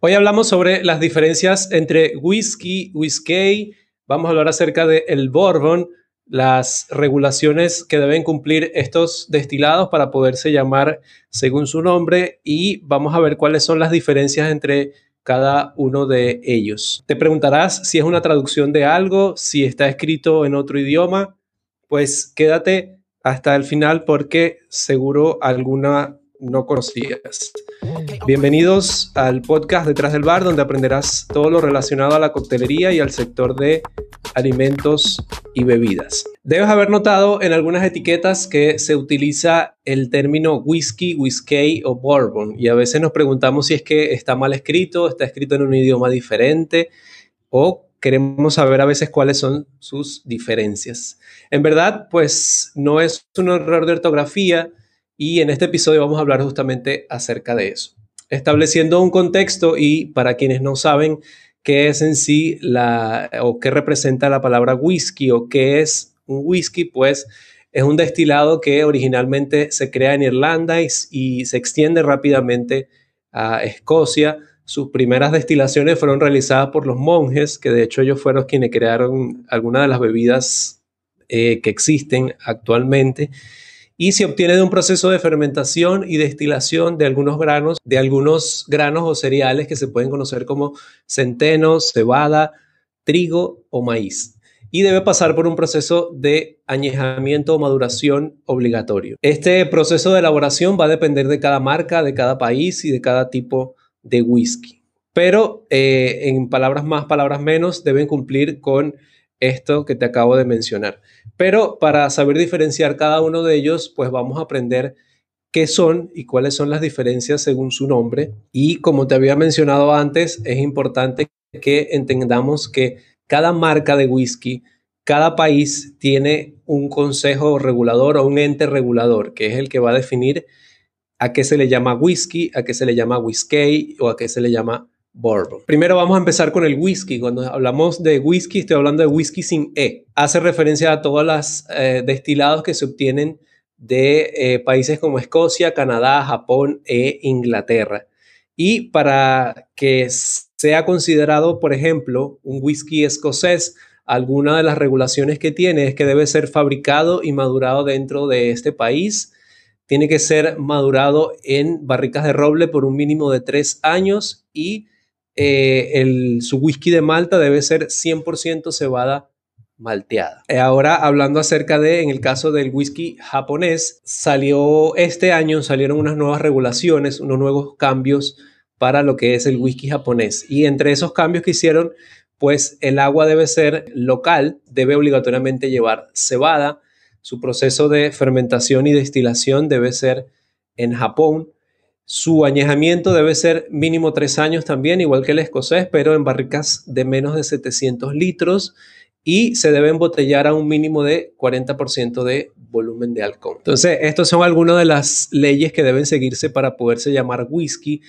Hoy hablamos sobre las diferencias entre whisky, whisky, vamos a hablar acerca del el bourbon, las regulaciones que deben cumplir estos destilados para poderse llamar según su nombre y vamos a ver cuáles son las diferencias entre cada uno de ellos. Te preguntarás si es una traducción de algo, si está escrito en otro idioma, pues quédate hasta el final porque seguro alguna no conocías. Bienvenidos al podcast Detrás del Bar, donde aprenderás todo lo relacionado a la coctelería y al sector de alimentos y bebidas. Debes haber notado en algunas etiquetas que se utiliza el término whisky, whiskey o bourbon y a veces nos preguntamos si es que está mal escrito, está escrito en un idioma diferente o queremos saber a veces cuáles son sus diferencias. En verdad, pues no es un error de ortografía, y en este episodio vamos a hablar justamente acerca de eso, estableciendo un contexto y para quienes no saben qué es en sí la o qué representa la palabra whisky o qué es un whisky, pues es un destilado que originalmente se crea en Irlanda y, se extiende rápidamente a Escocia. Sus primeras destilaciones fueron realizadas por los monjes, que de hecho ellos fueron quienes crearon algunas de las bebidas eh, que existen actualmente y se obtiene de un proceso de fermentación y destilación de algunos granos, de algunos granos o cereales que se pueden conocer como centeno, cebada, trigo o maíz. Y debe pasar por un proceso de añejamiento o maduración obligatorio. Este proceso de elaboración va a depender de cada marca, de cada país y de cada tipo de whisky. Pero eh, en palabras más, palabras menos, deben cumplir con esto que te acabo de mencionar. Pero para saber diferenciar cada uno de ellos, pues vamos a aprender qué son y cuáles son las diferencias según su nombre. Y como te había mencionado antes, es importante que entendamos que cada marca de whisky, cada país tiene un consejo regulador o un ente regulador, que es el que va a definir a qué se le llama whisky, a qué se le llama whisky o a qué se le llama bourbon. Primero vamos a empezar con el whisky. Cuando hablamos de whisky, estoy hablando de whisky sin E. Hace referencia a todos los eh, destilados que se obtienen de eh, países como Escocia, Canadá, Japón e Inglaterra. Y para que sea considerado, por ejemplo, un whisky escocés, alguna de las regulaciones que tiene es que debe ser fabricado y madurado dentro de este país. Tiene que ser madurado en barricas de roble por un mínimo de tres años y eh, el, su whisky de Malta debe ser 100% cebada malteada. Eh, ahora hablando acerca de, en el caso del whisky japonés, salió este año, salieron unas nuevas regulaciones, unos nuevos cambios para lo que es el whisky japonés. Y entre esos cambios que hicieron, pues el agua debe ser local, debe obligatoriamente llevar cebada, su proceso de fermentación y destilación debe ser en Japón, su añejamiento debe ser mínimo tres años también, igual que el escocés, pero en barricas de menos de 700 litros y se debe embotellar a un mínimo de 40% de volumen de alcohol. Entonces, estas son algunas de las leyes que deben seguirse para poderse llamar whisky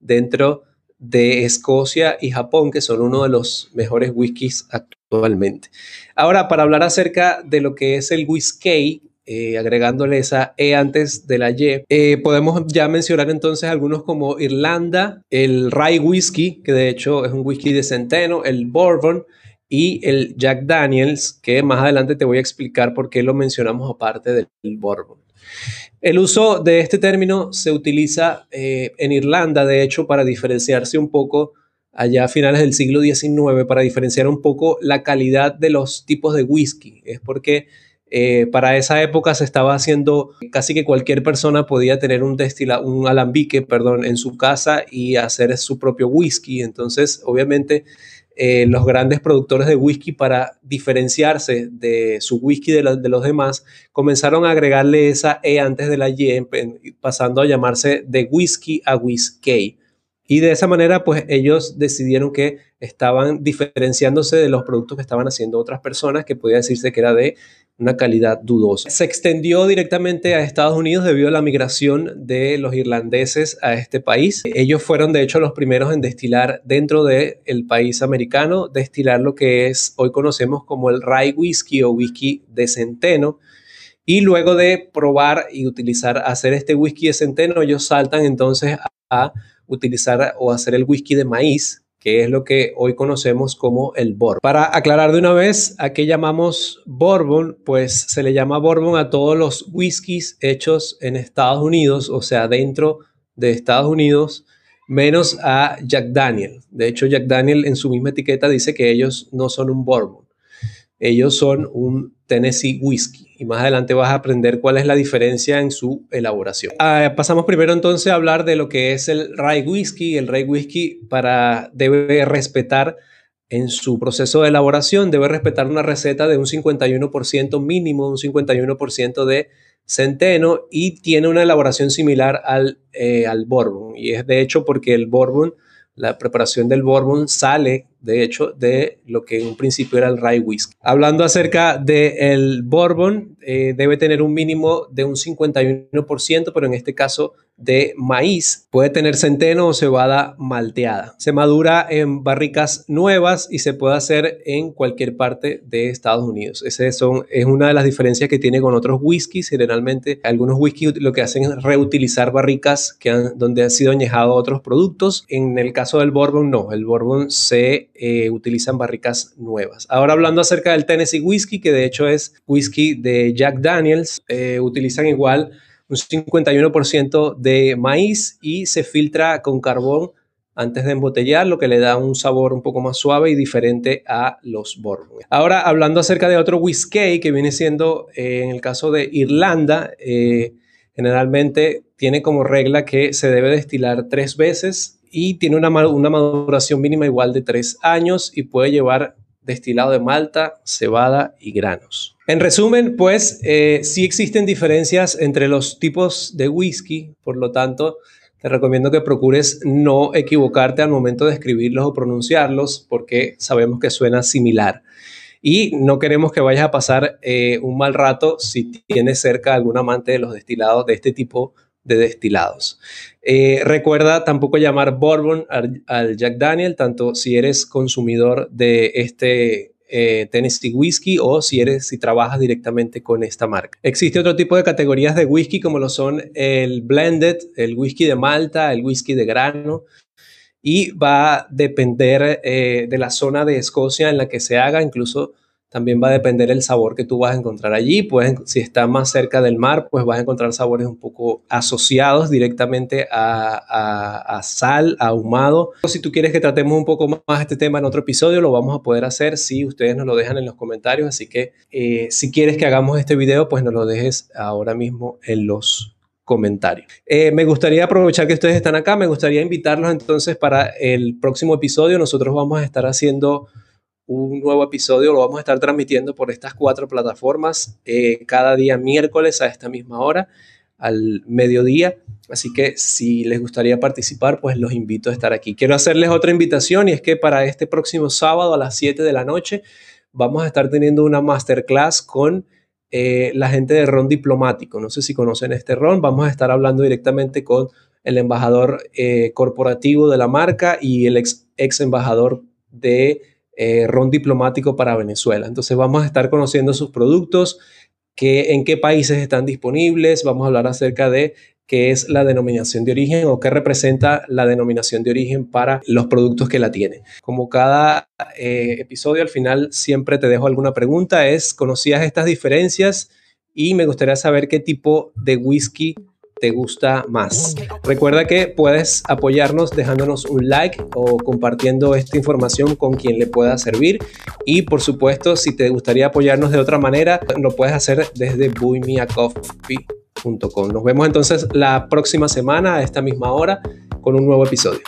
dentro de Escocia y Japón, que son uno de los mejores whiskies actualmente. Ahora, para hablar acerca de lo que es el whisky, eh, agregándole esa E antes de la Y. Eh, podemos ya mencionar entonces algunos como Irlanda, el Rye Whisky, que de hecho es un whisky de centeno, el Bourbon y el Jack Daniels, que más adelante te voy a explicar por qué lo mencionamos aparte del Bourbon. El uso de este término se utiliza eh, en Irlanda, de hecho, para diferenciarse un poco allá a finales del siglo XIX, para diferenciar un poco la calidad de los tipos de whisky. Es porque eh, para esa época se estaba haciendo, casi que cualquier persona podía tener un destila, un alambique, perdón, en su casa y hacer su propio whisky. Entonces, obviamente, eh, los grandes productores de whisky, para diferenciarse de su whisky de, los demás, comenzaron a agregarle esa E antes de la Y, pasando a llamarse de whisky a whisky. Y de esa manera, pues ellos decidieron que estaban diferenciándose de los productos que estaban haciendo otras personas, que podía decirse que era de una calidad dudosa. Se extendió directamente a Estados Unidos debido a la migración de los irlandeses a este país. Ellos fueron de hecho los primeros en destilar dentro del el país americano, destilar lo que es hoy conocemos como el rye whisky o whisky de centeno. Y luego de probar y utilizar, hacer este whisky de centeno, ellos saltan entonces a utilizar o hacer el whisky de maíz, que es lo que hoy conocemos como el bourbon. Para aclarar de una vez a qué llamamos bourbon, pues se le llama bourbon a todos los whiskies hechos en Estados Unidos, o sea, dentro de Estados Unidos, menos a Jack Daniel. De hecho, Jack Daniel en su misma etiqueta dice que ellos no son un bourbon. Ellos son un Tennessee Whiskey y más adelante vas a aprender cuál es la diferencia en su elaboración. Ah, pasamos primero entonces a hablar de lo que es el rye whisky. El rye whisky para, debe respetar en su proceso de elaboración, debe respetar una receta de un 51% mínimo, un 51% de centeno y tiene una elaboración similar al, eh, al bourbon. Y es de hecho porque el bourbon, la preparación del bourbon sale de hecho, de lo que en un principio era el rye whisky. Hablando acerca del bourbon, eh, debe tener un mínimo de un 51%, pero en este caso de maíz. Puede tener centeno o cebada malteada. Se madura en barricas nuevas y se puede hacer en cualquier parte de Estados Unidos. Son, es una de las diferencias que tiene con otros whiskies. Generalmente, algunos whiskies lo que hacen es reutilizar barricas que donde han sido añejados otros productos. En el caso del bourbon, no. El bourbon se eh, utilizan barricas nuevas. Ahora hablando acerca del Tennessee Whiskey, que de hecho es whisky de Jack Daniels, eh, utilizan igual un 51% de maíz y se filtra con carbón antes de embotellar, lo que le da un sabor un poco más suave y diferente a los bourbon. Ahora, hablando acerca de otro whisky que viene siendo, eh, en el caso de Irlanda, generalmente tiene como regla que se debe destilar tres veces y tiene una, maduración mínima igual de tres años y puede llevar destilado de malta, cebada y granos. En resumen, pues eh, sí existen diferencias entre los tipos de whisky, por lo tanto, te recomiendo que procures no equivocarte al momento de escribirlos o pronunciarlos porque sabemos que suena similar. Y no queremos que vayas a pasar eh, un mal rato si tienes cerca algún amante de los destilados de este tipo de destilados. Eh, recuerda tampoco llamar Bourbon al, Jack Daniel, tanto si eres consumidor de este eh, Tennessee Whiskey o si eres si trabajas directamente con esta marca. Existe otro tipo de categorías de whisky como lo son el blended, el whisky de malta, el whisky de grano y va a depender eh, de la zona de Escocia en la que se haga, incluso también va a depender el sabor que tú vas a encontrar allí. Pues si está más cerca del mar, pues vas a encontrar sabores un poco asociados directamente a, sal, a ahumado. Si tú quieres que tratemos un poco más este tema en otro episodio, lo vamos a poder hacer si ustedes nos lo dejan en los comentarios. Así que eh, si quieres que hagamos este video, pues nos lo dejes ahora mismo en los comentarios. Eh, me gustaría aprovechar que ustedes están acá, me gustaría invitarlos entonces para el próximo episodio. Nosotros vamos a estar haciendo un nuevo episodio. Lo vamos a estar transmitiendo por estas cuatro plataformas eh, cada día miércoles a esta misma hora, al mediodía. Así que si les gustaría participar, pues los invito a estar aquí. Quiero hacerles otra invitación y es que para este próximo sábado a las 7 de la noche vamos a estar teniendo una masterclass con eh, la gente de Ron Diplomático. No sé si conocen este Ron. Vamos a estar hablando directamente con el embajador eh, corporativo de la marca y el ex, ex embajador de eh, ron diplomático para Venezuela. Entonces vamos a estar conociendo sus productos, que, en qué países están disponibles, vamos a hablar acerca de qué es la denominación de origen o qué representa la denominación de origen para los productos que la tienen. Como cada eh, episodio al final siempre te dejo alguna pregunta, es, ¿conocías estas diferencias? Y me gustaría saber qué tipo de whisky te gusta más. Recuerda que puedes apoyarnos dejándonos un like o compartiendo esta información con quien le pueda servir. Y por supuesto, si te gustaría apoyarnos de otra manera, lo puedes hacer desde buymeacoffee.com. Nos vemos entonces la próxima semana a esta misma hora con un nuevo episodio.